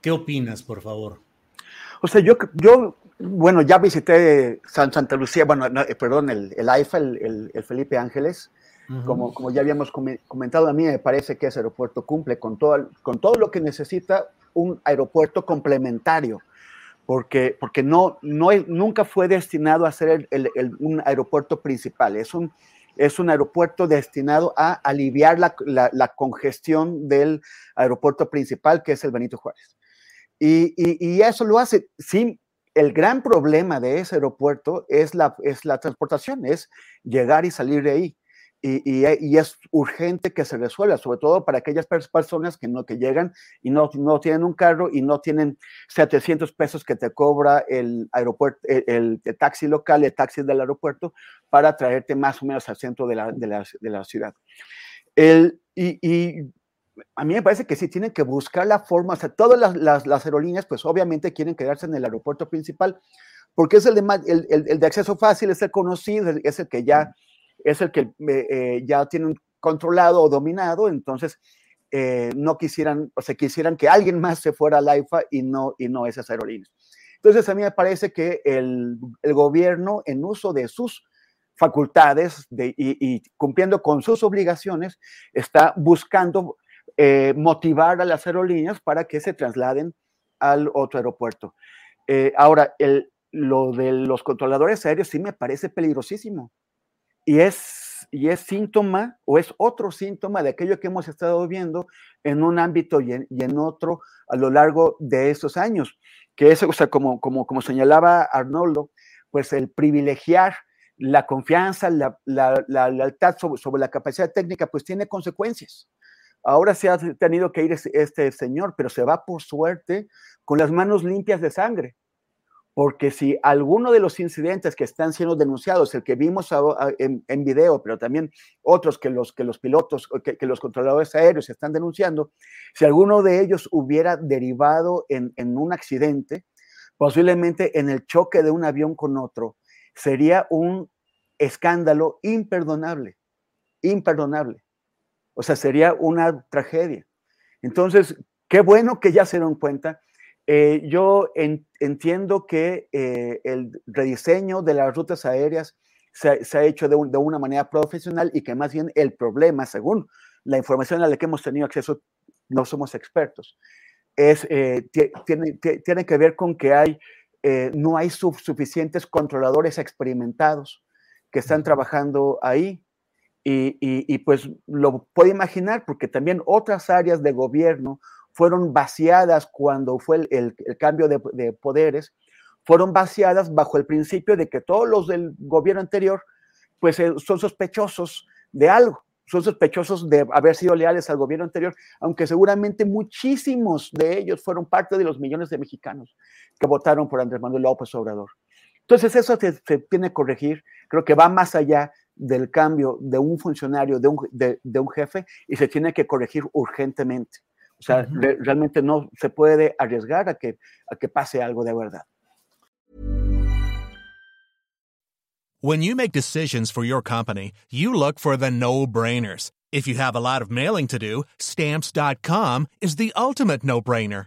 ¿Qué opinas, por favor? O sea, yo, yo bueno, ya visité San, Santa Lucía, bueno, eh, perdón, el, el AIFA, el, el, Felipe Ángeles. como, como ya habíamos comentado, a mí me parece que ese aeropuerto cumple con todo, con todo lo que necesita un aeropuerto complementario, porque, porque no, no, nunca fue destinado a ser un aeropuerto principal, es un, es un aeropuerto destinado a aliviar la, la, la congestión del aeropuerto principal, que es el Benito Juárez. Y, eso lo hace sin el gran problema de ese aeropuerto es la, es la transportación, es llegar y salir de ahí. Y, es urgente que se resuelva, sobre todo para aquellas personas que, no, que llegan y no, no tienen un carro y no tienen 700 pesos que te cobra el aeropuerto, el, taxi local, el taxi del aeropuerto, para traerte más o menos al centro de la, de la, de la ciudad. El, y, a mí me parece que sí tienen que buscar la forma, o sea, todas las, las, aerolíneas, pues obviamente quieren quedarse en el aeropuerto principal, porque es el de, el, el, de acceso fácil, es el conocido, es el que ya, es el que eh, eh, ya tienen controlado o dominado, entonces eh, no quisieran, o sea, quisieran que alguien más se fuera al AIFA y no, y no esas aerolíneas. Entonces a mí me parece que el, el gobierno, en uso de sus facultades de, y, y, cumpliendo con sus obligaciones, está buscando eh, motivar a las aerolíneas para que se trasladen al otro aeropuerto. Eh, ahora, el, lo de los controladores aéreos sí me parece peligrosísimo. Y es, y es síntoma o es otro síntoma de aquello que hemos estado viendo en un ámbito y en, otro a lo largo de estos años. Que es, o sea, como, como, como señalaba Arnoldo, pues el privilegiar la confianza, la, la, la lealtad sobre, sobre, la capacidad técnica, pues tiene consecuencias. Ahora se ha tenido que ir este señor, pero se va por suerte con las manos limpias de sangre. Porque si alguno de los incidentes que están siendo denunciados, el que vimos en, video, pero también otros que los, que los pilotos, que, los controladores aéreos están denunciando, si alguno de ellos hubiera derivado en, en un accidente, posiblemente en el choque de un avión con otro, sería un escándalo imperdonable, imperdonable. O sea, sería una tragedia. Entonces, qué bueno que ya se dieron cuenta. Eh, yo entiendo que eh, el rediseño de las rutas aéreas se, ha hecho de, una manera profesional y que más bien el problema, según la información a la que hemos tenido acceso, no somos expertos, es, eh, tiene, tiene, que ver con que hay, no hay suficientes controladores experimentados que están trabajando ahí. Y, pues lo puede imaginar porque también otras áreas de gobierno fueron vaciadas cuando fue el, cambio de, poderes, fueron vaciadas bajo el principio de que todos los del gobierno anterior pues eh, son sospechosos de algo, son sospechosos de haber sido leales al gobierno anterior, aunque seguramente muchísimos de ellos fueron parte de los millones de mexicanos que votaron por Andrés Manuel López Obrador. Entonces eso se, se tiene que corregir, creo que va más allá del cambio de un funcionario, de un, de, de un jefe, y se tiene que corregir urgentemente. O sea, uh -huh. re realmente no se puede arriesgar a que, a que pase algo de verdad. When you make decisions for your company, you look for the no-brainers. If you have a lot of mailing to do, stamps.com is the ultimate no-brainer.